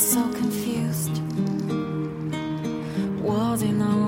so confused. Was it now?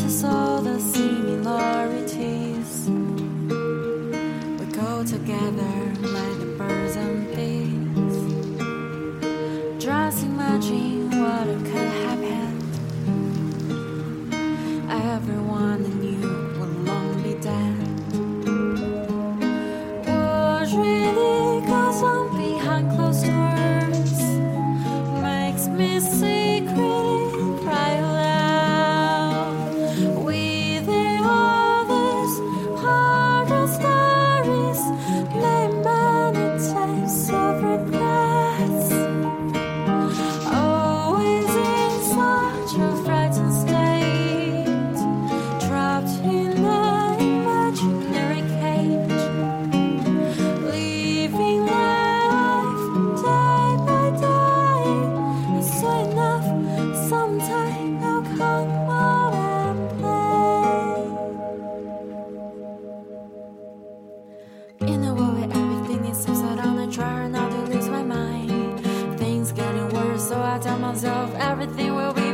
notice all the similarity. sounds of everything will be